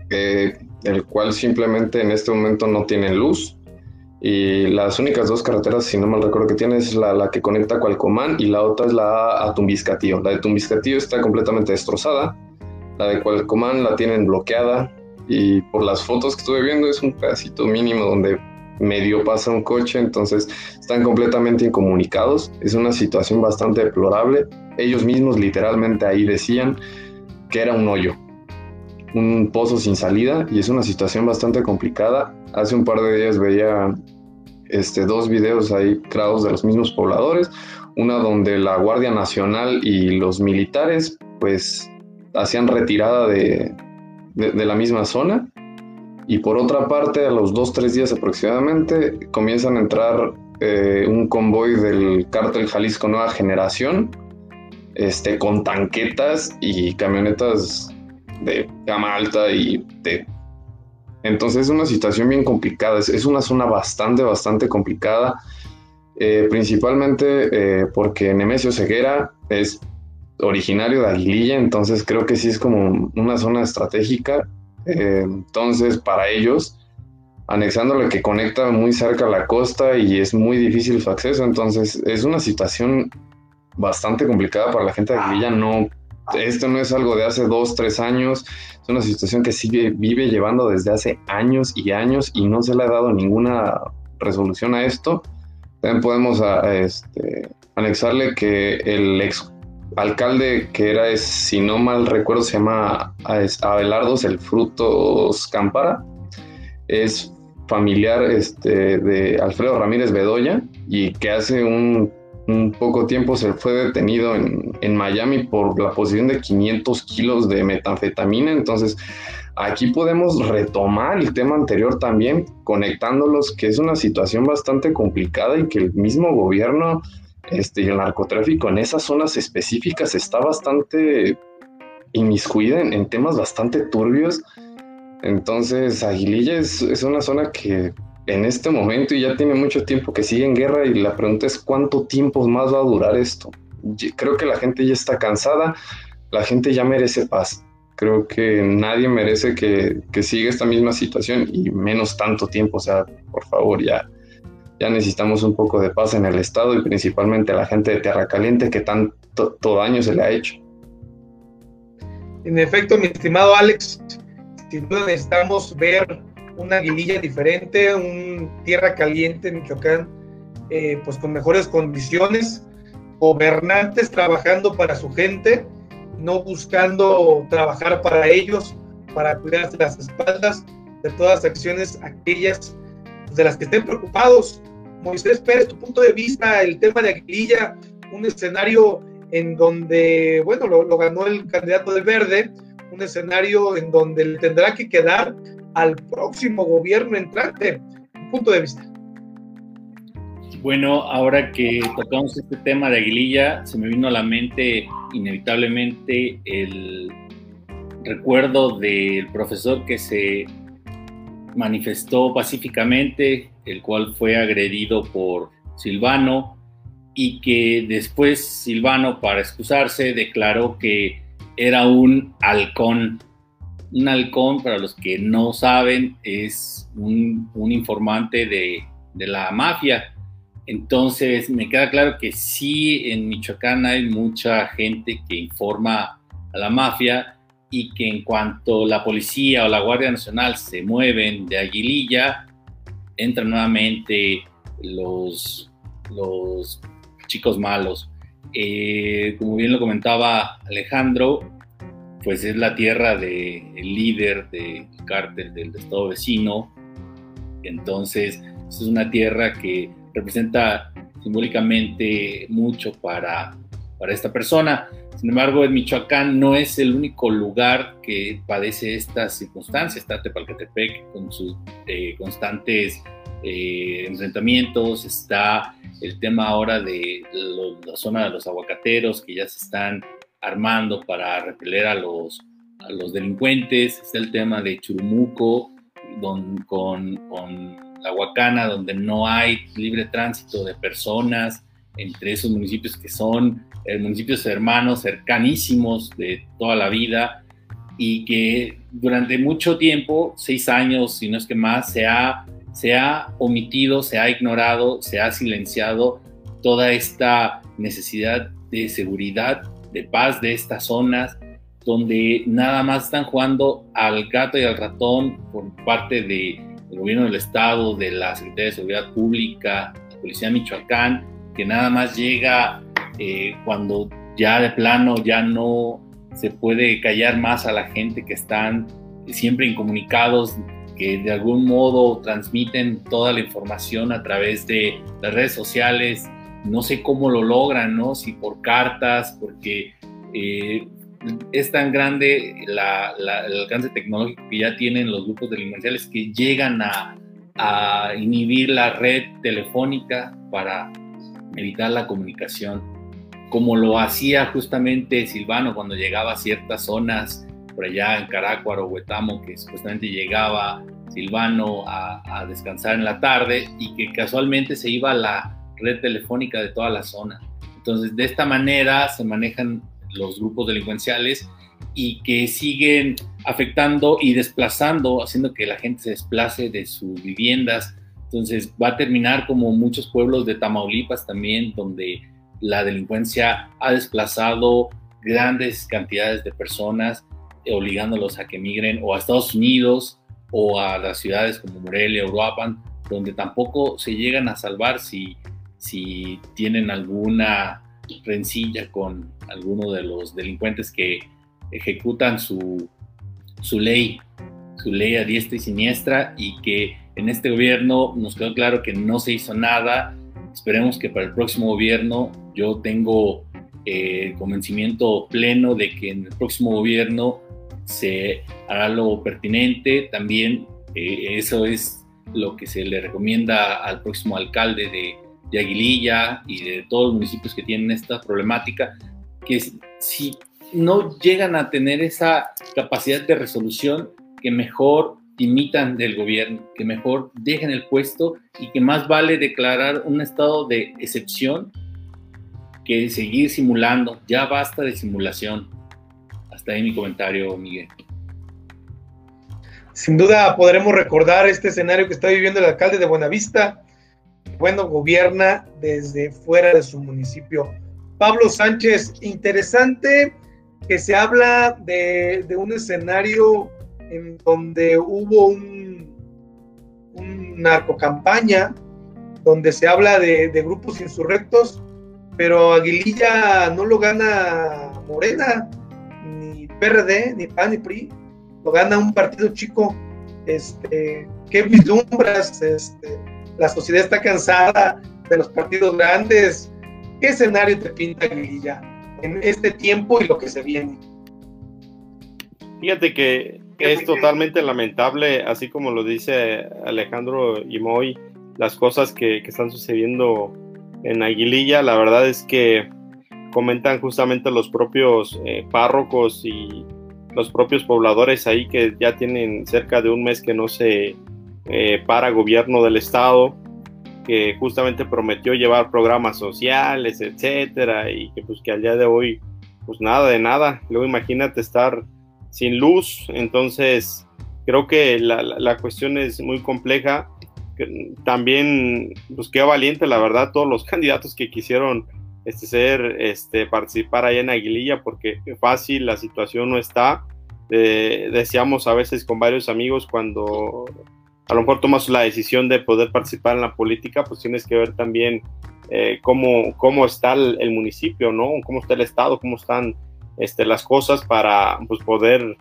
el cual simplemente en este momento no tiene luz. Y las únicas dos carreteras, si no mal recuerdo que tiene, es la, la que conecta a Cualcomán y la otra es la a Tumbiscatío. La de Tumbiscatío está completamente destrozada. La de Cualcomán la tienen bloqueada y por las fotos que estuve viendo es un pedacito mínimo donde medio pasa un coche, entonces están completamente incomunicados. Es una situación bastante deplorable. Ellos mismos literalmente ahí decían que era un hoyo, un pozo sin salida y es una situación bastante complicada. Hace un par de días veía este, dos videos ahí creados de los mismos pobladores, una donde la Guardia Nacional y los militares pues hacían retirada de, de, la misma zona. Y por otra parte, a los dos, tres días aproximadamente, comienzan a entrar eh, un convoy del cártel Jalisco Nueva Generación, este, con tanquetas y camionetas de gama alta y de... Entonces es una situación bien complicada, es, una zona bastante, bastante complicada, eh, principalmente eh, porque Nemesio Ceguera es originario de Aguililla, entonces creo que sí es como una zona estratégica. Eh, entonces, para ellos, anexándole que conecta muy cerca a la costa y es muy difícil su acceso, entonces es una situación bastante complicada para la gente de Aguililla. No, esto no es algo de hace dos, tres años, es una situación que sigue, vive llevando desde hace años y años y no se le ha dado ninguna resolución a esto. También podemos este, anexarle que el ex alcalde que era, si no mal recuerdo, se llama Abelardos el Frutos Cámpara. Es familiar este, de Alfredo Ramírez Bedoya y que hace un, poco tiempo se fue detenido en, en, Miami por la posesión de 500 kilos de metanfetamina. Entonces, aquí podemos retomar el tema anterior también, conectándolos, que es una situación bastante complicada y que el mismo gobierno este, y el narcotráfico en esas zonas específicas está bastante inmiscuida en, temas bastante turbios. Entonces, Aguililla es, es, una zona que en este momento y ya tiene mucho tiempo que sigue en guerra y la pregunta es cuánto tiempo más va a durar esto. Creo que la gente ya está cansada, la gente ya merece paz. Creo que nadie merece que, que siga esta misma situación y menos tanto tiempo. O sea, por favor, ya, ya necesitamos un poco de paz en el Estado y principalmente a la gente de Tierra Caliente que tanto daño se le ha hecho. En efecto, mi estimado Alex, sin duda necesitamos ver una aguililla diferente, un Tierra Caliente en Michoacán, eh, pues con mejores condiciones, gobernantes trabajando para su gente, no buscando trabajar para ellos, para cuidarse las espaldas de todas las acciones aquellas de las que estén preocupados. Moisés Pérez, tu punto de vista, el tema de Aguililla, un escenario en donde, bueno, lo, ganó el candidato de verde, un escenario en donde le tendrá que quedar al próximo gobierno entrante. Un punto de vista. Bueno, ahora que tocamos este tema de Aguililla, se me vino a la mente inevitablemente el recuerdo del profesor que se manifestó pacíficamente, el cual fue agredido por Silvano y que después Silvano, para excusarse, declaró que era un halcón. Un halcón, para los que no saben, es un, informante de, de la mafia. Entonces, me queda claro que sí, en Michoacán hay mucha gente que informa a la mafia y que en cuanto la policía o la Guardia Nacional se mueven de Aguililla, entran nuevamente los, los chicos malos. Eh, como bien lo comentaba Alejandro, pues es la tierra del líder del cártel del estado vecino. Entonces, es una tierra que representa simbólicamente mucho para, para esta persona. Sin embargo, en Michoacán no es el único lugar que padece estas circunstancias. Está Tepalcatepec con sus eh, constantes eh, enfrentamientos, está el tema ahora de la zona de los aguacateros que ya se están armando para repeler a los, a los delincuentes, está el tema de Churumuco con, con la Huacana, donde no hay libre tránsito de personas entre esos municipios que son eh, municipios hermanos, cercanísimos de toda la vida y que durante mucho tiempo, seis años, si no es que más, se ha se ha omitido, se ha ignorado, se ha silenciado toda esta necesidad de seguridad, de paz de estas zonas, donde nada más están jugando al gato y al ratón por parte del gobierno del Estado, de la Secretaría de Seguridad Pública, la Policía de Michoacán, que nada más llega eh, cuando ya de plano ya no se puede callar más a la gente que están siempre incomunicados que de algún modo transmiten toda la información a través de las redes sociales. No sé cómo lo logran, ¿no? Si por cartas, porque eh, es tan grande el alcance tecnológico que ya tienen los grupos delincuenciales que llegan a, a inhibir la red telefónica para evitar la comunicación, como lo hacía justamente Silvano cuando llegaba a ciertas zonas por allá en Carácuaro, Huetamo, que supuestamente llegaba Silvano a, descansar en la tarde y que casualmente se iba a la red telefónica de toda la zona. Entonces, de esta manera se manejan los grupos delincuenciales y que siguen afectando y desplazando, haciendo que la gente se desplace de sus viviendas. Entonces, va a terminar como muchos pueblos de Tamaulipas también, donde la delincuencia ha desplazado grandes cantidades de personas obligándolos a que migren o a Estados Unidos o a las ciudades como Morelia, Uruapan, donde tampoco se llegan a salvar si, si tienen alguna rencilla con alguno de los delincuentes que ejecutan su, su ley, su ley a diestra y siniestra y que en este gobierno nos quedó claro que no se hizo nada. Esperemos que para el próximo gobierno yo tengo eh, convencimiento pleno de que en el próximo gobierno se hará lo pertinente. También eh, eso es lo que se le recomienda al próximo alcalde de, Aguililla y de todos los municipios que tienen esta problemática, que si no llegan a tener esa capacidad de resolución, que mejor imitan del gobierno, que mejor dejen el puesto y que más vale declarar un estado de excepción que seguir simulando. Ya basta de simulación. Hasta ahí mi comentario, Miguel. Sin duda podremos recordar este escenario que está viviendo el alcalde de Buenavista. Bueno, gobierna desde fuera de su municipio. Pablo Sánchez, interesante que se habla de, un escenario donde hubo un, un narcocampaña, donde se habla de, grupos insurrectos, pero Aguililla no lo gana Morena, PRD, ni PAN, ni PRI, lo gana un partido chico. Este, ¿Qué vislumbras? Este, la sociedad está cansada de los partidos grandes. ¿Qué escenario te pinta Guilla? en este tiempo y lo que se viene. Fíjate que es totalmente lamentable, así como lo dice Alejandro y Moy, las cosas que, están sucediendo en Aguililla. La verdad es que comentan justamente los propios eh, párrocos y los propios pobladores ahí que ya tienen cerca de un mes que no se eh, para gobierno del estado, que justamente prometió llevar programas sociales, etcétera, y que pues que al día de hoy, pues nada de nada. Luego imagínate estar sin luz, entonces creo que la, la cuestión es muy compleja. También, pues qué valiente, la verdad, todos los candidatos que quisieron este, ser, este, participar allá en Aguililla, porque fácil la situación no está. Eh, decíamos a veces con varios amigos cuando a lo mejor tomas la decisión de poder participar en la política, pues tienes que ver también eh, cómo, cómo está el, municipio, ¿no? Cómo está el estado, cómo están este, las cosas para pues, poder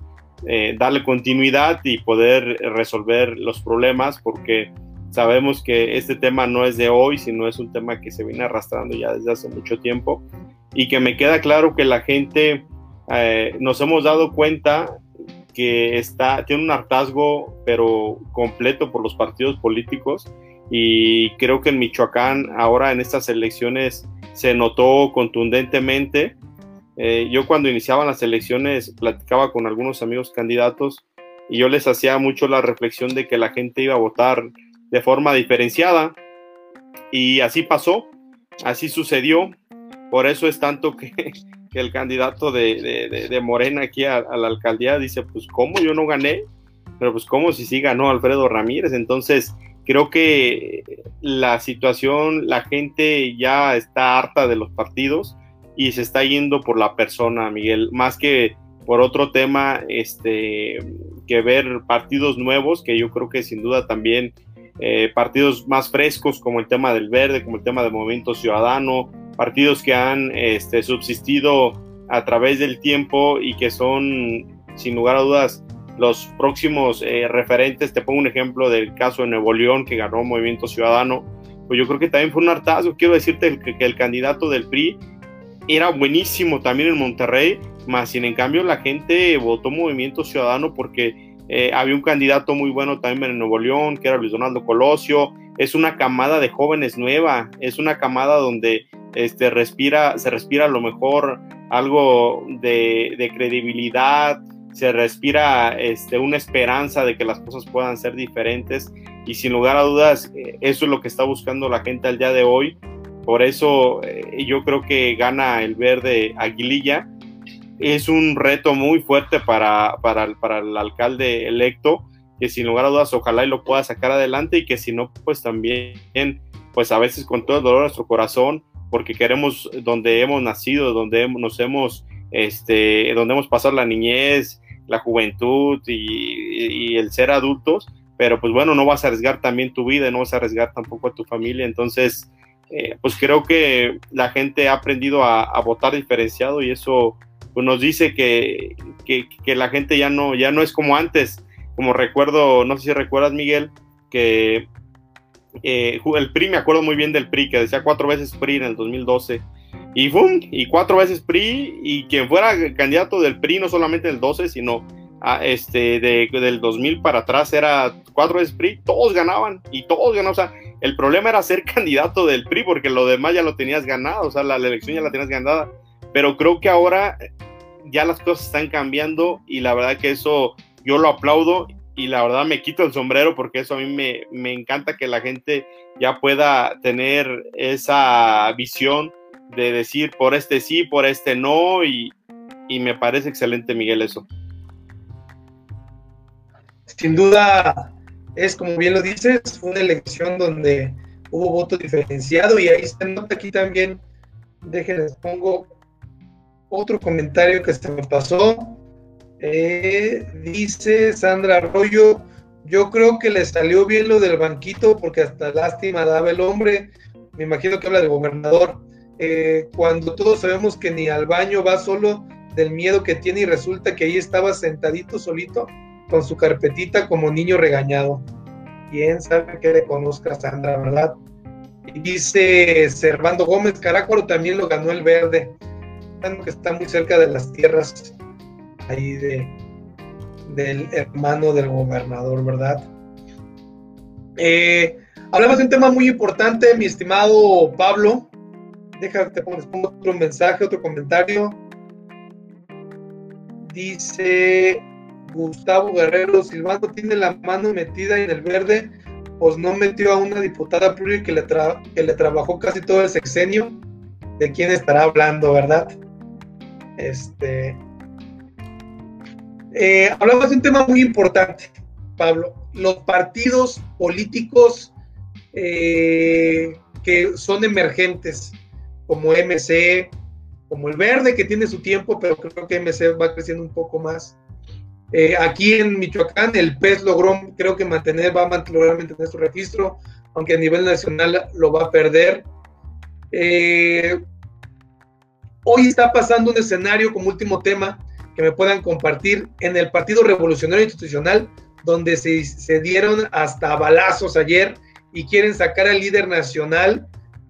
eh, darle continuidad y poder resolver los problemas, porque sabemos que este tema no es de hoy, sino es un tema que se viene arrastrando ya desde hace mucho tiempo y que me queda claro que la gente eh, nos hemos dado cuenta que está, tiene un hartazgo, pero completo por los partidos políticos. Y creo que en Michoacán, ahora en estas elecciones, se notó contundentemente. Eh, yo cuando iniciaban las elecciones platicaba con algunos amigos candidatos y yo les hacía mucho la reflexión de que la gente iba a votar de forma diferenciada. Y así pasó, así sucedió. Por eso es tanto que el candidato de, Morena aquí a, la alcaldía dice, pues cómo yo no gané, pero pues cómo si sí ganó Alfredo Ramírez. Entonces, creo que la situación, la gente ya está harta de los partidos y se está yendo por la persona, Miguel, más que por otro tema, este, que ver partidos nuevos, que yo creo que sin duda también eh, partidos más frescos como el tema del verde, como el tema del movimiento ciudadano, partidos que han este, subsistido a través del tiempo y que son, sin lugar a dudas, los próximos eh, referentes. Te pongo un ejemplo del caso de Nuevo León, que ganó Movimiento Ciudadano. Pues yo creo que también fue un hartazgo. Quiero decirte que, el candidato del PRI era buenísimo también en Monterrey, más sin en cambio la gente votó Movimiento Ciudadano porque eh, había un candidato muy bueno también en Nuevo León, que era Luis Donaldo Colosio. Es una camada de jóvenes nueva, es una camada donde este, respira, se respira a lo mejor algo de, credibilidad, se respira este, una esperanza de que las cosas puedan ser diferentes y sin lugar a dudas eh, eso es lo que está buscando la gente al día de hoy. Por eso eh, yo creo que gana el verde Aguililla. Es un reto muy fuerte para, para, para el alcalde electo, que sin lugar a dudas ojalá y lo pueda sacar adelante y que si no, pues también, pues a veces con todo el dolor de nuestro corazón, porque queremos donde hemos nacido, donde nos hemos, este, donde hemos pasado la niñez, la juventud y, el ser adultos, pero pues bueno, no vas a arriesgar también tu vida, no vas a arriesgar tampoco a tu familia, entonces, eh, pues creo que la gente ha aprendido a, votar diferenciado y eso pues nos dice que, que, la gente ya no, ya no es como antes, como recuerdo, no sé si recuerdas Miguel, que eh, el PRI, me acuerdo muy bien del PRI, que decía cuatro veces PRI en el 2012. Y ¡bum! Y cuatro veces PRI, y quien fuera candidato del PRI, no solamente del 12, sino a, este, de, del 2000 para atrás, era cuatro veces PRI, todos ganaban, y todos ganaban. O sea, el problema era ser candidato del PRI, porque lo demás ya lo tenías ganado, o sea, la, elección ya la tenías ganada. Pero creo que ahora ya las cosas están cambiando, y la verdad que eso yo lo aplaudo y la verdad me quito el sombrero porque eso a mí me, me, encanta que la gente ya pueda tener esa visión de decir por este sí, por este no y, y me parece excelente Miguel eso. Sin duda es como bien lo dices, una elección donde hubo voto diferenciado y ahí se nota aquí también, déjenles pongo otro comentario que se me pasó eh, dice Sandra Arroyo, yo creo que le salió bien lo del banquito porque hasta lástima daba el hombre. Me imagino que habla del gobernador. Eh, cuando todos sabemos que ni al baño va solo del miedo que tiene y resulta que ahí estaba sentadito solito con su carpetita como niño regañado. ¿Quién sabe que le conozca a Sandra, verdad? Y dice Servando Gómez, Carácuaro también lo ganó el verde. que está muy cerca de las tierras ahí de, del hermano del gobernador, ¿verdad? Eh, hablamos de un tema muy importante, mi estimado Pablo. Déjate, pongo otro mensaje, otro comentario. Dice Gustavo Guerrero, Silvano tiene la mano metida en el verde, pues no metió a una diputada pluri que le, que le trabajó casi todo el sexenio. ¿De quién estará hablando, verdad? Este. Eh, hablamos de un tema muy importante, Pablo. Los partidos políticos eh, que son emergentes, como MC, como el Verde, que tiene su tiempo, pero creo que MC va creciendo un poco más. Eh, aquí en Michoacán, el PES logró, creo que mantener, va a lograr mantener su registro, aunque a nivel nacional lo va a perder. Eh, hoy está pasando un escenario como último tema que me puedan compartir en el Partido Revolucionario Institucional, donde se, se dieron hasta balazos ayer y quieren sacar al líder nacional,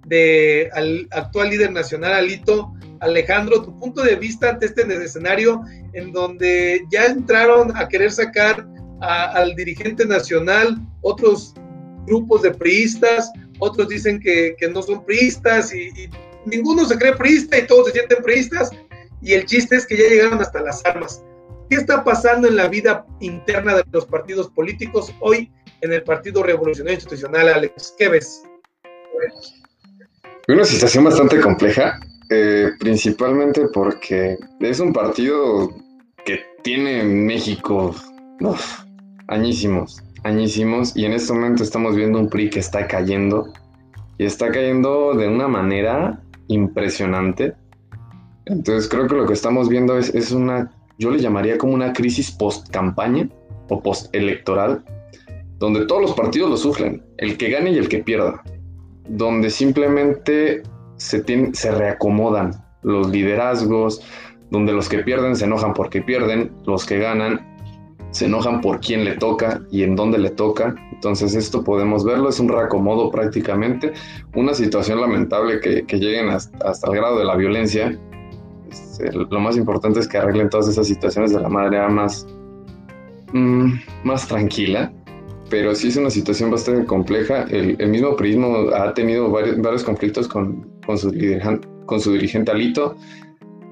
de, al actual líder nacional, Alito, Alejandro, tu punto de vista ante este escenario en donde ya entraron a querer sacar al dirigente nacional otros grupos de priistas, otros dicen que, no son priistas y, y, ninguno se cree priista y todos se sienten priistas y el chiste es que ya llegaron hasta las armas. ¿Qué está pasando en la vida interna de los partidos políticos hoy en el Partido Revolucionario Institucional, Alex? ¿Qué ves? Una situación bastante compleja eh, principalmente porque es un partido que tiene en México añísimos, añísimos, y en este momento estamos viendo un PRI que está cayendo, y está cayendo de una manera impresionante. Entonces creo que lo que estamos viendo es, es una, yo le llamaría como una crisis post-campaña o post-electoral, donde todos los partidos lo sufren, el que gane y el que pierda, donde simplemente se, reacomodan los liderazgos, donde los que pierden se enojan porque pierden, los que ganan se enojan por quién le toca y en dónde le toca. Entonces esto podemos verlo, es un reacomodo prácticamente, una situación lamentable que, lleguen hasta, el grado de la violencia. Lo más importante es que arreglen todas esas situaciones de la manera más, mm, más tranquila pero sí es una situación bastante compleja. El, mismo Prismo ha tenido varios, varios conflictos con, con, su con su dirigente Alito.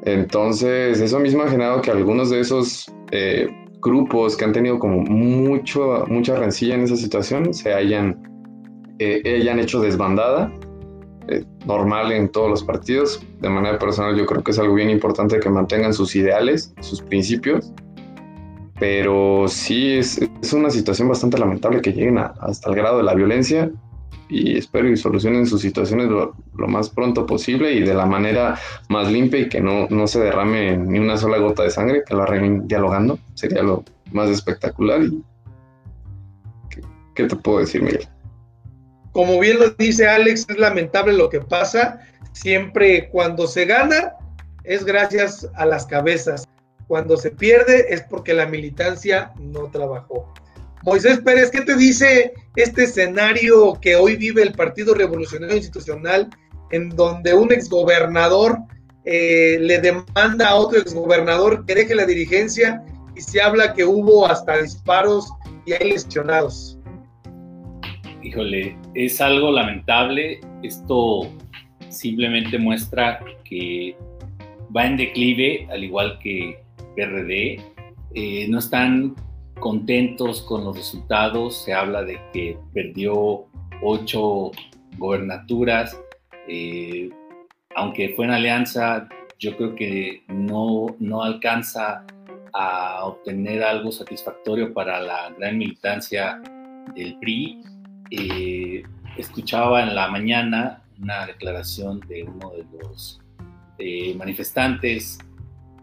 Entonces, eso mismo ha generado que algunos de esos eh, grupos que han tenido como mucho, mucha rencilla en esa situación se hayan, eh, hayan hecho desbandada. Eh, normal en todos los partidos. De manera personal, yo creo que es algo bien importante que mantengan sus ideales, sus principios pero sí es, es, una situación bastante lamentable que lleguen hasta el grado de la violencia y espero que solucionen sus situaciones lo, más pronto posible y de la manera más limpia y que no, no se derrame ni una sola gota de sangre, que lo arreglen dialogando, sería lo más espectacular. Y, ¿qué, ¿Qué te puedo decir, Miguel? Como bien lo dice Alex, es lamentable lo que pasa. Siempre cuando se gana es gracias a las cabezas cuando se pierde es porque la militancia no trabajó. Moisés Pérez, ¿qué te dice este escenario que hoy vive el Partido Revolucionario Institucional, en donde un exgobernador eh, le demanda a otro exgobernador que deje la dirigencia y se habla que hubo hasta disparos y hay lesionados? Híjole, es algo lamentable. Esto simplemente muestra que va en declive, al igual que PRD, eh, no están contentos con los resultados. Se habla de que perdió ocho gobernaturas. Eh, aunque fue en alianza, yo creo que no, no alcanza a obtener algo satisfactorio para la gran militancia del PRI. Eh, escuchaba en la mañana una declaración de uno de los manifestantes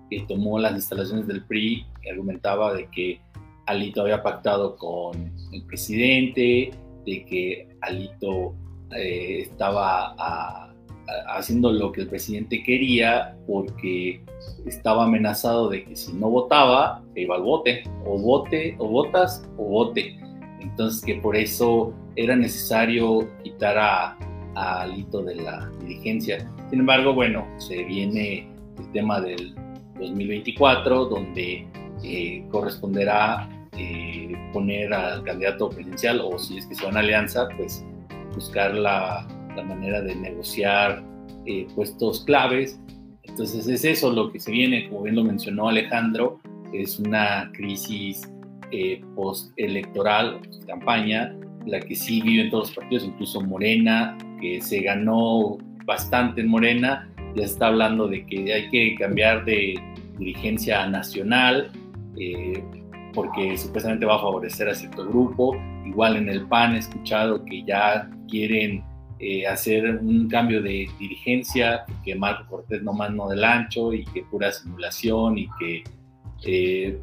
que tomó las instalaciones del PRI y argumentaba de que Alito había pactado con el presidente, de que Alito eh, estaba haciendo lo que el presidente quería porque estaba amenazado de que si no votaba, iba al bote, o vote, o votas, o vote. Entonces que por eso era necesario quitar a Alito de la dirigencia. Sin embargo, bueno, se viene el tema del 2024, donde eh, corresponderá eh, poner al candidato presidencial o si es que se van a alianza, pues buscar la, la manera de negociar eh, puestos claves. Entonces es eso lo que se viene, como bien lo mencionó Alejandro, es una crisis eh, post-electoral, campaña, la que sí vive en todos los partidos, incluso Morena, que se ganó bastante en Morena, ya está hablando de que hay que cambiar de dirigencia nacional, eh, porque supuestamente va a favorecer a cierto grupo. Igual en el PAN he escuchado que ya quieren eh, hacer un cambio de dirigencia, que Marco Cortés no mano del ancho y que pura simulación y que eh,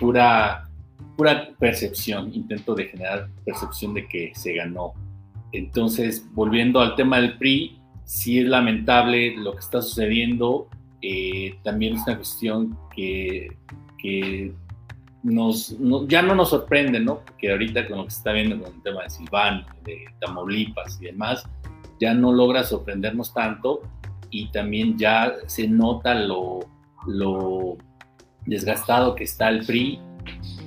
pura, pura percepción, intento de generar percepción de que se ganó. Entonces, volviendo al tema del PRI, sí es lamentable lo que está sucediendo. Eh, también es una cuestión que, que nos, ya no nos sorprende, ¿no? Porque ahorita con lo que se está viendo con el tema de Silván, de Tamaulipas y demás, ya no logra sorprendernos tanto y también ya se nota lo, lo desgastado que está el PRI,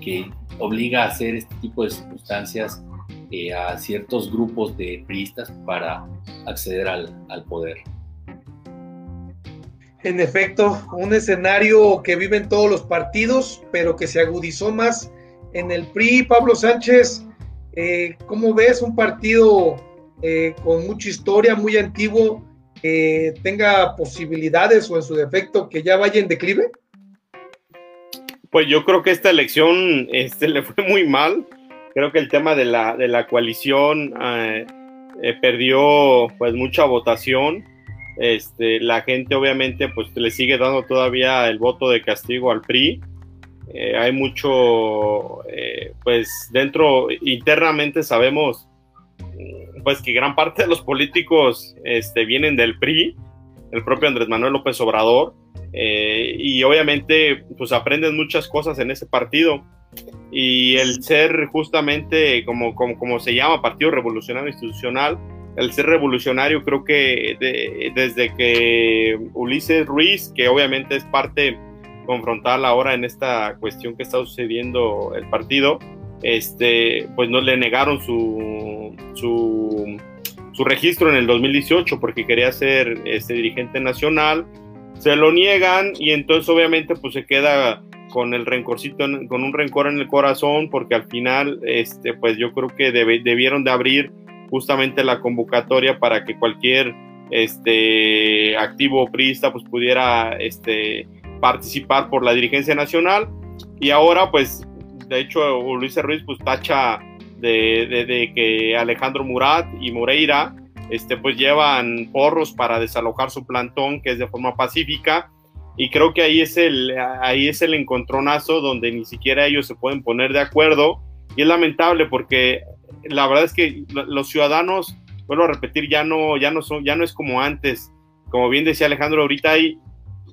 que obliga a hacer este tipo de circunstancias eh, a ciertos grupos de priistas para acceder al, al poder. En efecto, un escenario que viven todos los partidos, pero que se agudizó más en el PRI. Pablo Sánchez, eh, ¿cómo ves un partido eh, con mucha historia, muy antiguo, que tenga posibilidades o en su defecto que ya vaya en declive? Pues yo creo que esta elección este, le fue muy mal. Creo que el tema de la, de la coalición eh, eh perdió pues mucha votación este, la gente obviamente pues le sigue dando todavía el voto de castigo al PRI. Eh, hay mucho, pues dentro, internamente sabemos pues que gran parte de los políticos este, vienen del PRI, el propio Andrés Manuel López Obrador, y obviamente pues aprenden muchas cosas en ese partido. Y el ser justamente como, como, como se llama Partido Revolucionario Institucional, el ser revolucionario, creo que desde que Ulises Ruiz, que obviamente es parte confrontal ahora en esta cuestión que está sucediendo el partido, este, pues no le negaron su, su, su registro en el 2018 porque quería ser este dirigente nacional, se lo niegan y entonces obviamente pues se queda con el rencorcito, con un rencor en el corazón porque al final, este, pues yo creo que debieron de abrir justamente la convocatoria para que cualquier este, activo priista pues pudiera este, participar por la dirigencia nacional. Y ahora pues de hecho Luis Ruiz pues tacha de, de, que Alejandro Murat y Moreira este, pues llevan porros para desalojar su plantón que es de forma pacífica y creo que ahí es el ahí es el encontronazo donde ni siquiera ellos se pueden poner de acuerdo y es lamentable porque la verdad es que los ciudadanos, vuelvo a repetir, ya no, ya no son, ya no es como antes. Como bien decía Alejandro, ahorita hay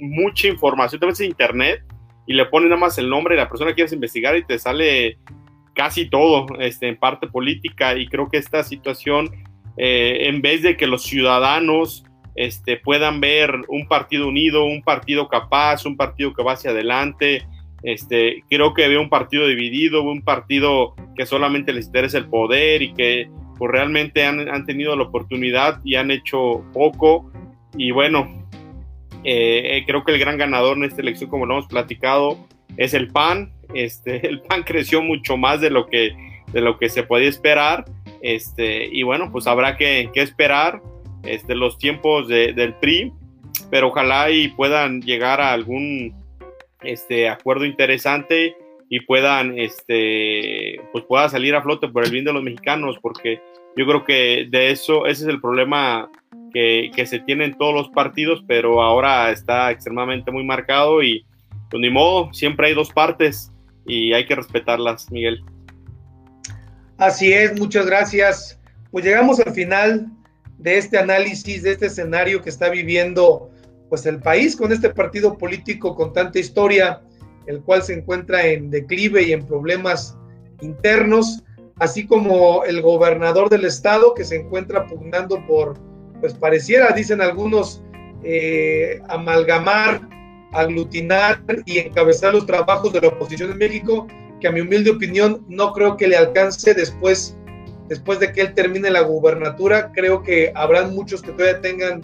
mucha información, te ves en internet y le pones nada más el nombre de la persona que quieres investigar y te sale casi todo este, en parte política y creo que esta situación, eh, en vez de que los ciudadanos este, puedan ver un partido unido, un partido capaz, un partido que va hacia adelante, este, creo que veo un partido dividido, un partido que solamente les interesa el poder y que pues, realmente han, tenido la oportunidad y han hecho poco. Y bueno, eh, eh, creo que el gran ganador en esta elección, como lo hemos platicado, es el PAN. Este, el PAN creció mucho más de lo que, de lo que se podía esperar. Este, y bueno, pues habrá que, esperar este, los tiempos del PRI, pero ojalá y puedan llegar a algún este acuerdo interesante y puedan este pues pueda salir a flote por el bien de los mexicanos porque yo creo que de eso ese es el problema que, se tiene en todos los partidos pero ahora está extremadamente muy marcado y pues ni modo siempre hay dos partes y hay que respetarlas Miguel. Así es muchas gracias. Pues llegamos al final de este análisis de este escenario que está viviendo pues el país con este partido político con tanta historia, el cual se encuentra en declive y en problemas internos, así como el gobernador del estado que se encuentra pugnando por, pues pareciera, dicen algunos, eh, amalgamar, aglutinar y encabezar los trabajos de la oposición en México, que a mi humilde opinión no creo que le alcance después, después de que él termine la gubernatura. Creo que habrán muchos que todavía tengan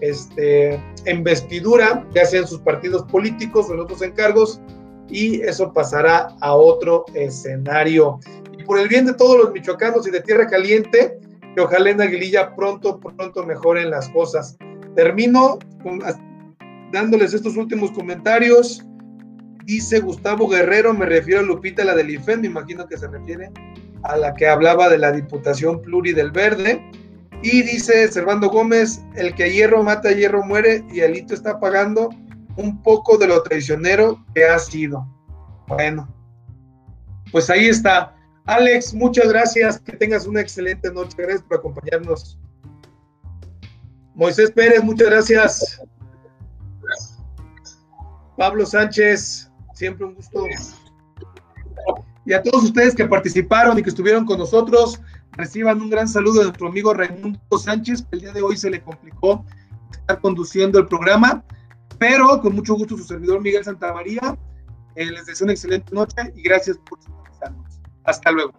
este, investidura, ya sea en sus partidos políticos o en otros encargos, y eso pasará a otro escenario. Y por el bien de todos los michoacanos y de Tierra Caliente, que ojalá en Aguililla pronto, pronto mejoren las cosas. Termino dándoles estos últimos comentarios. Dice Gustavo Guerrero, me refiero a Lupita, la del IFEN, me imagino que se refiere a la que hablaba de la Diputación Pluri del Verde. Y dice Servando Gómez, el que hierro mata, hierro muere, y Alito está pagando un poco de lo traicionero que ha sido. Bueno, pues ahí está. Alex, muchas gracias, que tengas una excelente noche, gracias por acompañarnos. Moisés Pérez, muchas gracias. Pablo Sánchez, siempre un gusto. Y a todos ustedes que participaron y que estuvieron con nosotros, reciban un gran saludo de nuestro amigo Raimundo Sánchez, que el día de hoy se le complicó estar conduciendo el programa, pero con mucho gusto su servidor Miguel Santamaría. Eh, les deseo una excelente noche y gracias por escucharnos. Hasta luego.